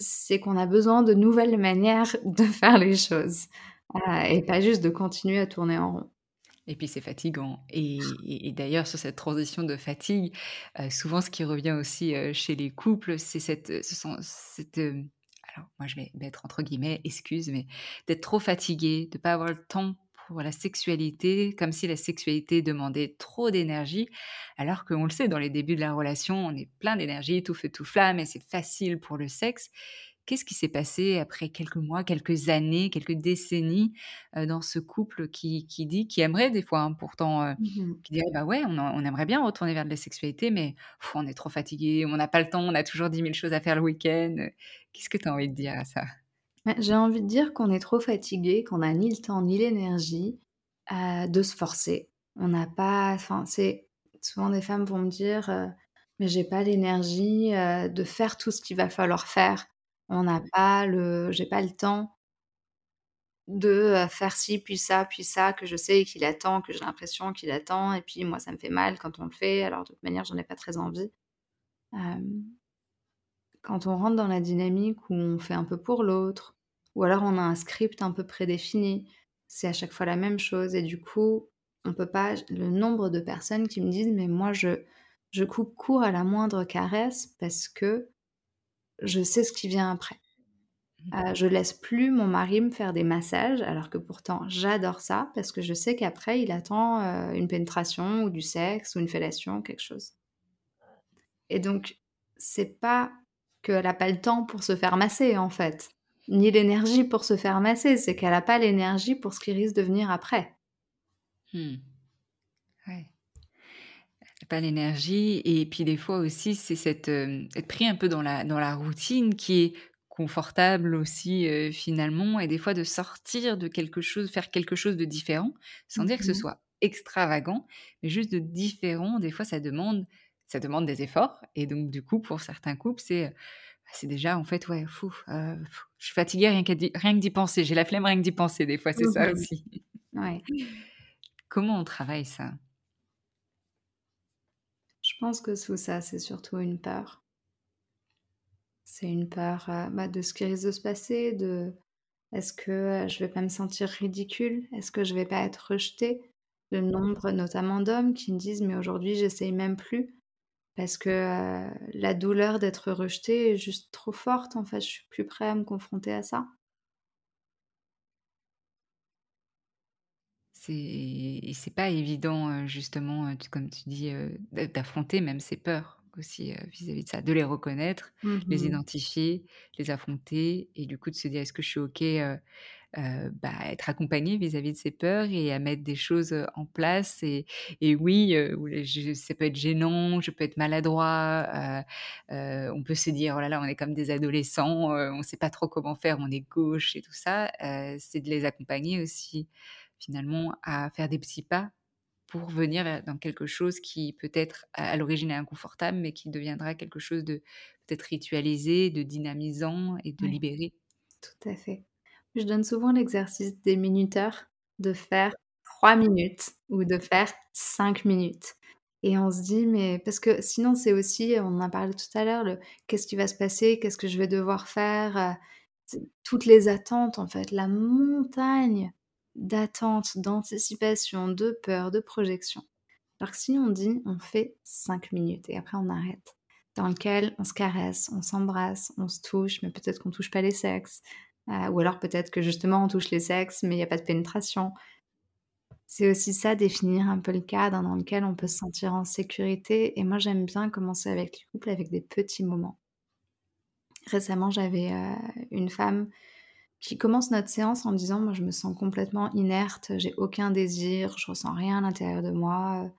c'est qu'on a besoin de nouvelles manières de faire les choses, et pas juste de continuer à tourner en rond. Et puis c'est fatigant et d'ailleurs sur cette transition de fatigue, heu, souvent ce qui revient aussi, heu, chez les couples, c'est cette, sont cette, alors moi je vais mettre entre guillemets «excuse», mais d'être trop fatigué, de pas avoir le temps pour la sexualité, comme si la sexualité demandait trop d'énergie, alors qu'on le sait dans les débuts de la relation, on est plein d'énergie, tout feu tout flamme et c'est facile pour le sexe. Qu'est-ce qui s'est passé après quelques mois, quelques années, quelques décennies, heu, dans ce couple qui qui dit qui aimerait des fois, hein, pourtant, heu, Mmh mh. qui dirait: «Bah, ouais, on en on aimerait bien retourner vers de la sexualité, mais pff, on est trop fatigué, on n'a pas le temps, on a toujours dix mille choses à faire le week-end». Qu'est-ce que tu as envie de dire à ça? J'ai envie de dire qu'on est trop fatigué, qu'on a ni le temps ni l'énergie, heu, de se forcer. On n'a pas enfin, c'est souvent des femmes vont me dire, heu: «Mais j'ai pas l'énergie, heu, de faire tout ce qu'il va falloir faire. On n'a pas le j'ai pas le temps de, heu, faire ci, puis ça, puis ça, que je sais qu'il attend, que j'ai l'impression qu'il attend et puis moi ça me fait mal quand on le fait, alors de toute manière j'en ai pas très envie». Quand on rentre dans la dynamique où on fait un peu pour l'autre ou alors on a un script un peu prédéfini, c'est à chaque fois la même chose et du coup, on peut pas le nombre de personnes qui me disent: «Mais moi je je coupe court à la moindre caresse parce que je sais ce qui vient après». Heu, je laisse plus mon mari me faire des massages alors que pourtant j'adore ça parce que je sais qu'après il attend, heu, une pénétration ou du sexe ou une fellation, quelque chose. Et donc c'est pas qu'elle a pas le temps pour se faire masser en fait, ni l'énergie pour se faire masser, c'est qu'elle a pas l'énergie pour ce qui risque de venir après. Mmh. Ouais. Pas l'énergie et puis des fois aussi c'est cette, hem, être pris un peu dans la dans la routine qui est confortable aussi, heu, finalement et des fois de sortir de quelque chose, faire quelque chose de différent, sans dire que ce mh. soit extravagant, mais juste de différent. Des fois ça demande ça demande des efforts et donc du coup pour certains couples c'est, heu, c'est déjà en fait ouais, fou, heu, je suis fatiguée rien qu'à d'y rien que d'y penser, j'ai la flemme rien que d'y penser des fois, c'est Mmh ça aussi. Ouais. Comment on travaille ça? Je pense que sous ça, c'est surtout une peur. C'est une peur, heu, bah, de ce qui risque de se passer, de est-ce que, heu, je vais pas me sentir ridicule? Est-ce que je vais pas être rejetée? Le nombre notamment d'hommes qui me disent: «Mais aujourd'hui j'essaye même plus parce que, la douleur d'être rejeté est juste trop forte en fait, je suis plus prêt à me confronter à ça». C'est et c'est pas évident, justement, comme tu dis, d'affronter même ses peurs aussi, vis-à-vis de ça, de les reconnaître, Mmh les mh. identifier, les affronter et du coup de se dire: «Est-ce que je suis OK, heu, bah, être accompagnée vis-à-vis de ces peurs et à mettre des choses, en place?» et et oui, je ça peut être gênant, je peux être maladroit, heu, on peut se dire: «Oh là là, on est comme des adolescents, on sait pas trop comment faire, on est gauche» et tout ça, c'est de les accompagner aussi finalement à faire des petits pas pour venir dans quelque chose qui peut-être à à l'origine est inconfortable, mais qui deviendra quelque chose de peut-être ritualisé, de dynamisant et de libéré. tout à fait. Je donne souvent l'exercice des minuteurs, de faire 3 minutes ou de faire 5 minutes et on se dit mais parce que sinon c'est aussi, on en a parlé tout à l'heure, le qu'est-ce qui va se passer? Qu'est-ce que je vais devoir faire? Heu, t toutes les attentes en fait, la montagne d'attentes, d'anticipation, de peur, de projection. Alors que si on dit: «On fait 5 minutes» et après on arrête, dans lequel on se caresse, on s'embrasse, on se touche, mais peut-être qu'on touche pas les sexes, ou alors peut-être que justement on touche les sexes, mais il y a pas de pénétration. C'est aussi ça, définir un peu le cadre dans lequel on peut se sentir en sécurité et moi j'aime bien commencer avec les couples avec des petits moments. Récemment, j'avais, heu, une femme qui commence notre séance en me disant: «Moi je me sens complètement inerte, j'ai aucun désir, je ressens rien à l'intérieur de moi, heu,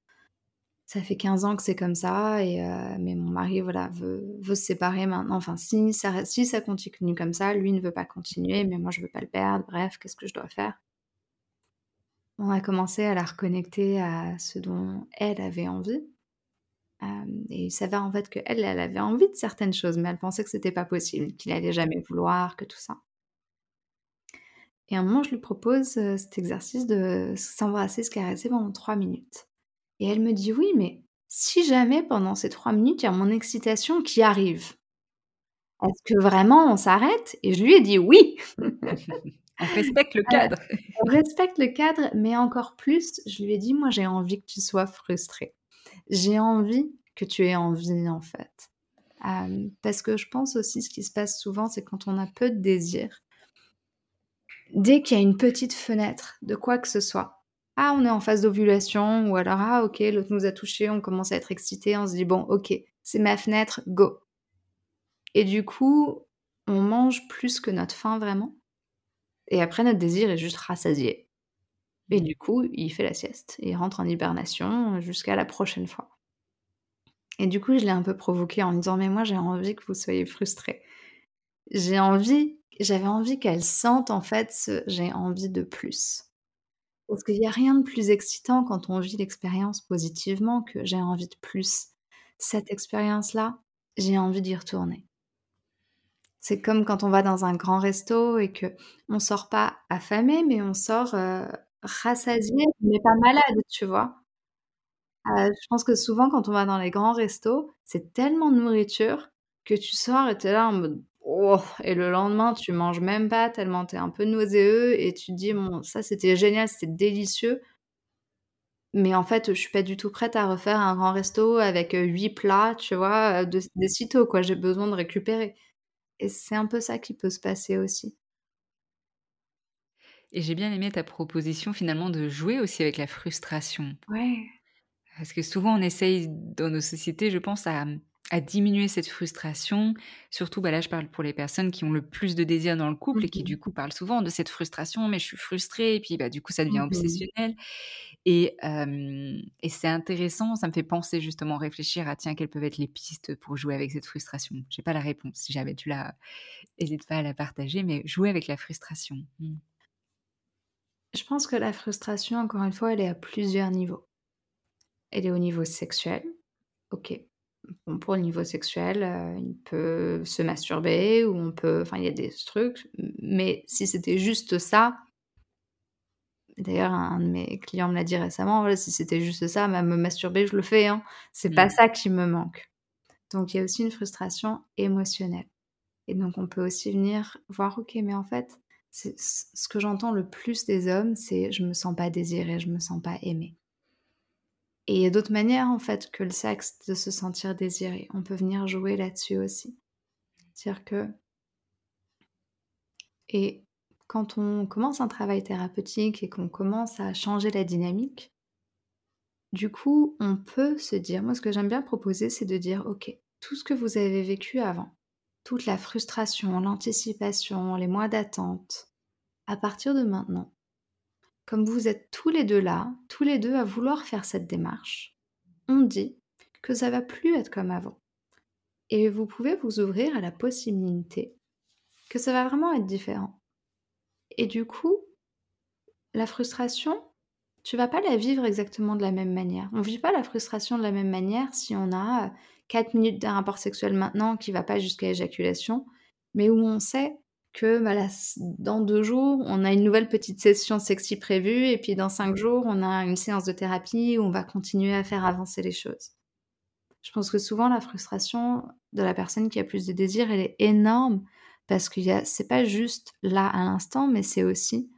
ça fait 15 ans que c'est comme ça et heu, mais mon mari voilà veut veut se séparer maintenant. Enfin si ça si ça continue comme ça, lui ne veut pas continuer, mais moi je veux pas le perdre. Bref, qu'est-ce que je dois faire?» On a commencé à la reconnecter à ce dont elle avait envie. Hem et il s'avère en fait qu'elle, elle avait envie de certaines choses, mais elle pensait que c'était pas possible, qu'il allait jamais vouloir, que tout ça. Et à un moment, je lui propose, heu, cet exercice de s'embrasser, se caresser pendant 3 minutes. Et elle me dit: «Oui, mais si jamais pendant ces 3 minutes, il y a mon excitation qui arrive, est-ce que vraiment on s'arrête?» et je lui ai dit: «Oui!» On respecte le cadre. on respecte le cadre, mais encore plus, je lui ai dit: «Moi, j'ai envie que tu sois frustrée. J'ai envie que tu aies envie, en fait». Hem, parce que je pense aussi ce qui se passe souvent, c'est quand on a peu de désir dès qu'il y a une petite fenêtre de quoi que ce soit, ah, on est en phase d'ovulation ou alors, ah OK, l'autre nous a touchés, on commence à être excité, on se dit: «Bon, OK, c'est ma fenêtre, go!» et du coup, on mange plus que notre faim vraiment et après notre désir est juste rassasié et Mmh. du coup, il fait la sieste il rentre en hibernation jusqu'à la prochaine fois et du coup, je l'ai un peu provoqué en lui disant: «Mais moi, j'ai envie que vous soyez frustrés. J'ai envie j'avais envie qu'elle sente en fait ce j'ai envie de plus». Parce qu'il y a rien de plus excitant quand on vit l'expérience positivement que j'ai envie de plus. Cette expérience-là, j'ai envie d'y retourner. C'est comme quand on va dans un grand resto et qu'on sort pas affamé, mais on sort, heu, rassasié mais pas malade, tu vois? Heu, je pense que souvent quand on va dans les grands restos, c'est tellement de nourriture que tu sors et tu es là en mode: Oh et le lendemain, tu manges même pas tellement tu es un peu nauséeux et tu te dis: «Bon, ça c'était génial, c'était délicieux» mais en fait, je suis pas du tout prête à refaire un grand resto avec, heu, 8 plats, tu vois, heu, de de sitôt, quoi. J'ai besoin de récupérer et c'est un peu ça qui peut se passer aussi. Et j'ai bien aimé ta proposition finalement de jouer aussi avec la frustration. Ouais. Parce que souvent on essaye dans nos sociétés, je pense, à, à diminuer cette frustration. Surtout, bah, là, je parle pour les personnes qui ont le plus de désir dans le couple Mmh et qui, du coup, parlent souvent de cette frustration: «Mais je suis frustrée» et puis, bah, du coup, ça devient Mmh obsessionnel et c'est intéressant, ça me fait penser justement, réfléchir à tiens, quelles peuvent être les pistes pour jouer avec cette frustration? J'ai pas la réponse, si jamais tu l'as, hésite pas à la partager, mais jouer avec la frustration. Mmh. Je pense que la frustration, encore une fois, elle est à plusieurs niveaux. Elle est au niveau sexuel, OK. Bon, pour le niveau sexuel, heu, il peut se masturber ou on peut enfin, il y a des trucs, mais si c'était juste ça d'ailleurs un de mes clients me l'a dit récemment: «Ouais, si c'était juste ça, même me masturber, je le fais, hein, c'est pas Mmh. ça qui me manque». Donc il y a aussi une frustration émotionnelle et donc on peut aussi venir voir: «OK, mais en fait, ce ce que j'entends le plus des hommes, c'est: "Je me sens pas désiré, je me sens pas aimé"». Et il y a d'autres manières, en fait, que le sexe de se sentir désiré. On peut venir jouer là-dessus aussi. Dire que et quand on commence un travail thérapeutique et qu'on commence à changer la dynamique du coup, on peut se dire moi, ce que j'aime bien proposer, c'est de dire: «OK, tout ce que vous avez vécu avant, toute la frustration, l'anticipation, les mois d'attente, à partir de maintenant, comme vous êtes tous les 2 là, tous les 2 à vouloir faire cette démarche, on dit que ça va plus être comme avant et vous pouvez vous ouvrir à la possibilité que ça va vraiment être différent» et du coup la frustration, tu vas pas la vivre exactement de la même manière. On vit pas la frustration de la même manière si on a, heu, 4 minutes d'un rapport sexuel maintenant qui va pas jusqu'à l'éjaculation, mais où on sait que, bah, dans 2 jours, on a une nouvelle petite session sexy prévue et puis dans 5 jours, on a une séance de thérapie où on va continuer à faire avancer les choses. Je pense que souvent la frustration de la personne qui a plus de désir, elle est énorme parce a c'est pas juste là, à l'instant, mais c'est aussi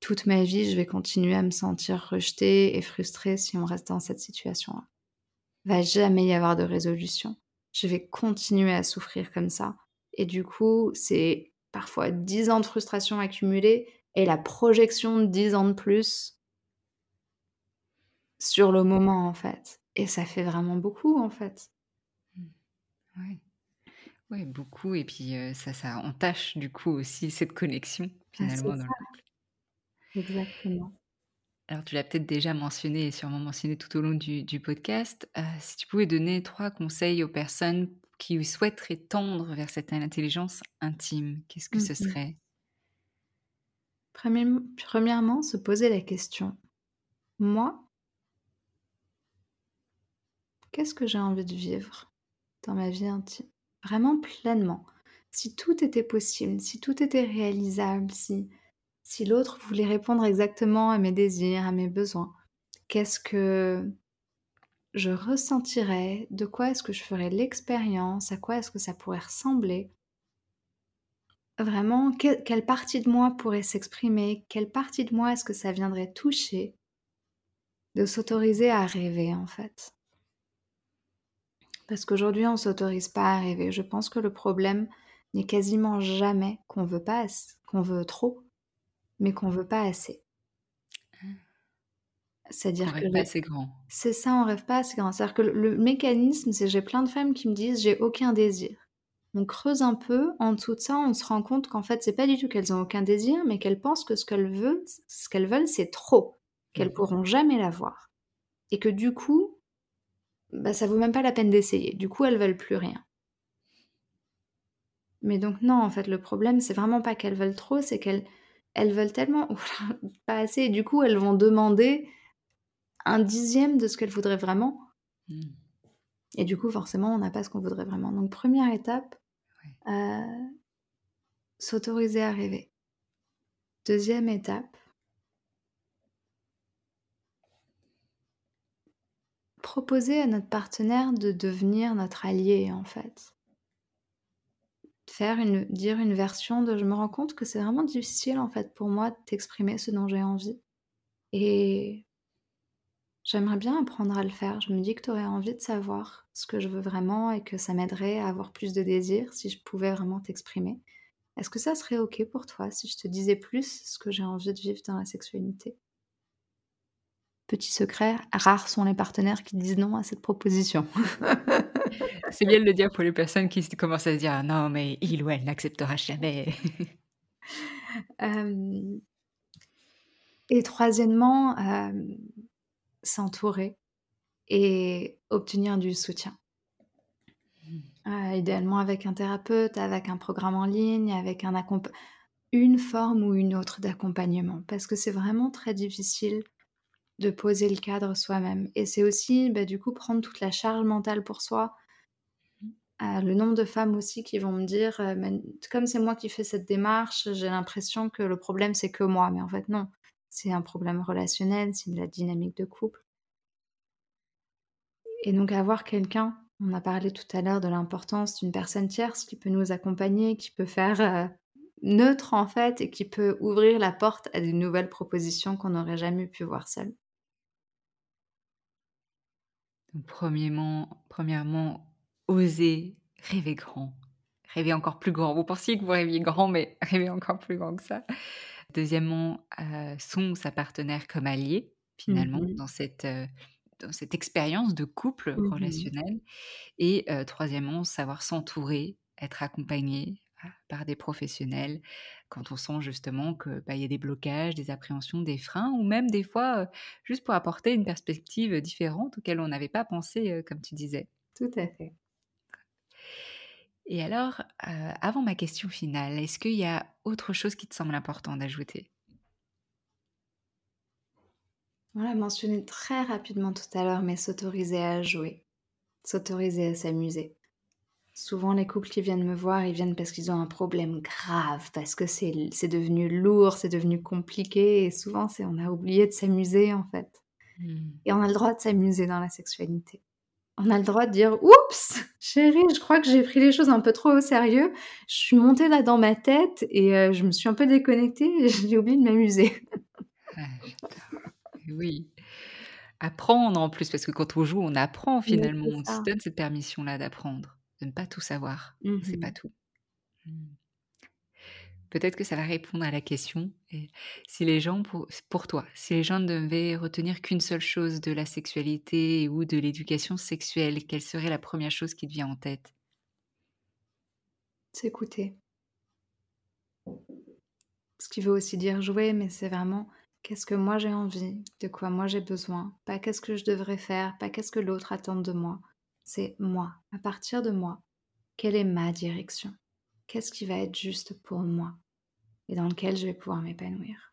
toute ma vie, je vais continuer à me sentir rejetée et frustrée si on reste dans cette situation-là. Va jamais y avoir de résolution. Je vais continuer à souffrir comme ça et du coup, c'est parfois 10 ans de frustration accumulée et la projection de 10 ans de plus sur le moment, en fait et ça fait vraiment beaucoup, en fait. Mmh. Ouais. Ouais, beaucoup et puis, heu, ça ça entache, du coup, aussi cette connexion, Ah, finalement, dans ça. le couple. Exactement. Alors, tu l'as peut-être déjà mentionné et sûrement mentionné tout au long du du podcast, heu, si tu pouvais donner 3 conseils aux personnes qui souhaiteraient tendre vers cette intelligence intime, qu'est-ce que Mmh ce mh. serait? Premièrem premièrement, se poser la question: «Moi» «qu'est-ce que j'ai envie de vivre dans ma vie intime?» vraiment pleinement. Si tout était possible, si tout était réalisable, si si l'autre voulait répondre exactement à mes désirs, à mes besoins, qu'est-ce que je ressentirais? De quoi est-ce que je ferais l'expérience? À quoi est-ce que ça pourrait ressembler? Vraiment, quelle partie de moi pourrait s'exprimer? Quelle partie de moi est-ce que ça viendrait toucher? De s'autoriser à rêver, en fait. Parce qu'aujourd'hui, on s'autorise pas à rêver. Je pense que le problème n'est quasiment jamais qu'on veut pas qu'on veut trop, mais qu'on veut pas assez. C'est-à-dire que rêve pas assez grand. c'est ça, on rêve pas assez grand. C'est-à-dire que le le mécanisme, c'est j'ai plein de femmes qui me disent: «J'ai aucun désir». On creuse un peu, en dessous de ça, on se rend compte qu'en fait, c'est pas du tout qu'elles ont aucun désir, mais qu'elles pensent que ce qu'elles veulent ce qu'elles veulent, c'est trop, qu'elles Mmh. pourront jamais l'avoir et que du coup, bah, ça vaut même pas la peine d'essayer. Du coup, elles veulent plus rien. Mais donc non, en fait, le problème, c'est vraiment pas qu'elles veulent trop, c'est qu'elles elles veulent tellement pas assez et du coup, elles vont demander 1/10 de ce qu'elles voudraient vraiment Mmh. et du coup, forcément, on n'a pas ce qu'on voudrait vraiment. Donc 1re étape, Ouais. heu s'autoriser à rêver. 2e étape proposer à notre partenaire de devenir notre allié, en fait. faire une, dire une version de je me rends compte que c'est vraiment difficile en fait pour moi de t'exprimer ce dont j'ai envie. Et j'aimerais bien apprendre à le faire. Je me dis que tu aurais envie de savoir ce que je veux vraiment et que ça m'aiderait à avoir plus de désir si je pouvais vraiment t'exprimer. Est-ce que ça serait OK pour toi si je te disais plus ce que j'ai envie de vivre dans la sexualité? Petit secret, rares sont les partenaires qui disent non à cette proposition. C'est bien de le dire pour les personnes qui commencent à se dire non, mais il ou elle n'acceptera jamais. et troisièmement, s'entourer et obtenir du soutien. Mmh. idéalement avec un thérapeute, avec un programme en ligne, avec un une forme ou une autre d'accompagnement, parce que c'est vraiment très difficile de poser le cadre soi-même. Et c'est aussi, bah, du coup, prendre toute la charge mentale pour soi. Euh, le nombre de femmes aussi qui vont me dire, euh, comme c'est moi qui fais cette démarche, j'ai l'impression que le problème c'est que moi. Mais en fait, non. C'est un problème relationnel, c'est de la dynamique de couple. Et donc avoir quelqu'un, on a parlé tout à l'heure de l'importance d'une personne tierce qui peut nous accompagner, qui peut faire euh, neutre en fait et qui peut ouvrir la porte à de nouvelles propositions qu'on n'aurait jamais pu voir seul. premièrement, premièrement, oser rêver grand, rêver encore plus grand. Vous pensiez que vous rêviez grand, mais rêver encore plus grand que ça. Deuxièmement, euh, son sa partenaire comme allié, finalement, mmh dans cette, euh, dans cette expérience de couple mmh relationnel. Et euh, troisièmement, savoir s'entourer, être accompagné par des professionnels quand on sent justement qu'il bah, y a des blocages, des appréhensions, des freins, ou même des fois juste pour apporter une perspective différente auquel on n'avait pas pensé, comme tu disais. Tout à fait. Et alors, avant ma question finale, est-ce qu'il y a autre chose qui te semble important d'ajouter? On l'a mentionné très rapidement tout à l'heure, mais s'autoriser à jouer, s'autoriser à s'amuser. Souvent, les couples qui viennent me voir, ils viennent parce qu'ils ont un problème grave, parce que c'est devenu lourd, c'est devenu compliqué, et souvent, on a oublié de s'amuser en fait. Mmh. Et on a le droit de s'amuser dans la sexualité. On a le droit de dire Oups, chérie, je crois que j'ai pris les choses un peu trop au sérieux. Je suis montée là dans ma tête et euh, je me suis un peu déconnectée et j'ai oublié de m'amuser. oui. Apprendre en plus, parce que quand on joue, on apprend finalement. on se donne cette permission-là d'apprendre de ne pas tout savoir. C'est pas mmh tout. Mmh. Peut-être que ça va répondre à la question. si les gens, pour, toi, si les gens ne devaient retenir qu'une seule chose de la sexualité ou de l'éducation sexuelle, quelle serait la première chose qui te vient en tête? S'écouter. Ce qui veut aussi dire jouer, mais c'est vraiment qu'est-ce que moi j'ai envie, de quoi moi j'ai besoin, pas qu'est-ce que je devrais faire, pas qu'est-ce que l'autre attend de moi, c'est moi, à partir de moi, quelle est ma direction? Qu'est-ce qui va être juste pour moi et dans lequel je vais pouvoir m'épanouir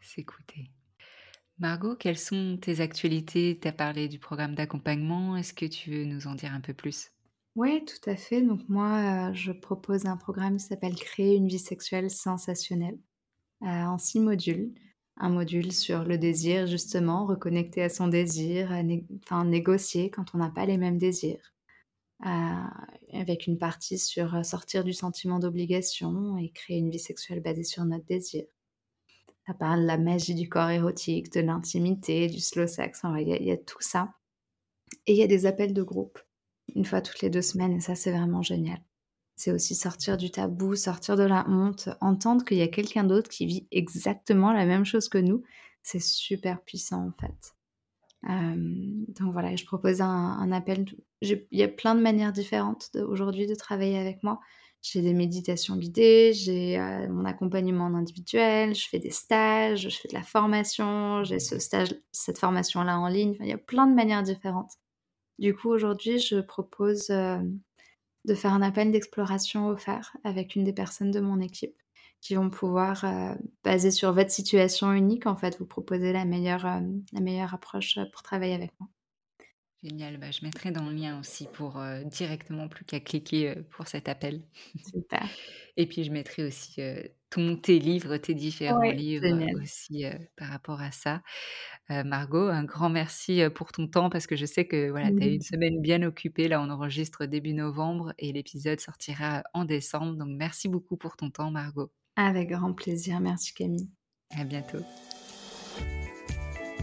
S'écouter. Margot, quelles sont tes actualités? Tu as parlé du programme d'accompagnement. Est-ce que tu veux nous en dire un peu plus? Oui, tout à fait. Donc moi, euh, je propose un programme qui s'appelle Créer une vie sexuelle sensationnelle euh, en six modules un module sur le désir, justement, reconnecter à son désir, enfin, négocier quand on n'a pas les mêmes désirs. Euh, avec une partie sur euh, sortir du sentiment d'obligation et créer une vie sexuelle basée sur notre désir. Ça parle de la magie du corps érotique, de l'intimité, du slow sex, il y, a tout ça. Et il y a des appels de groupe, une fois toutes les deux semaines, et ça c'est vraiment génial. C'est aussi sortir du tabou, sortir de la honte, entendre qu'il y a quelqu'un d'autre qui vit exactement la même chose que nous. C'est super puissant en fait. donc voilà, je propose un, appel. Il y a plein de manières différentes aujourd'hui de travailler avec moi. J'ai des méditations guidées, j'ai euh, mon accompagnement en individuel, je fais des stages, je fais de la formation, j'ai ce stage, cette formation-là en ligne. il y a plein de manières différentes. Du coup, aujourd'hui, je propose de faire un appel d'exploration offert avec une des personnes de mon équipe qui vont pouvoir, euh, sur votre situation unique, en fait, vous proposer la meilleure, euh, la meilleure approche euh, pour travailler avec moi. Génial, bah, je mettrai dans le lien aussi pour directement plus qu'à cliquer pour cet appel. Super. Et puis je mettrai aussi ton tes livres, tes différents Ouais, livres aussi, par rapport à ça. Margot, un grand merci, pour ton temps parce que je sais que, voilà, tu as eu une semaine bien occupée. Là, on enregistre début novembre et l'épisode sortira en décembre. Donc merci beaucoup pour ton temps, Margot. Avec grand plaisir. Merci Camille. À bientôt.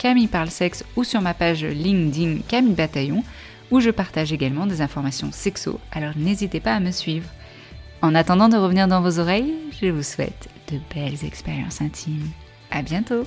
Camille Parle Sexe ou sur ma page LinkedIn Camille Bataillon, où je partage également des informations sexo, alors n'hésitez pas à me suivre. En attendant de revenir dans vos oreilles, je vous souhaite de belles expériences intimes. À bientôt!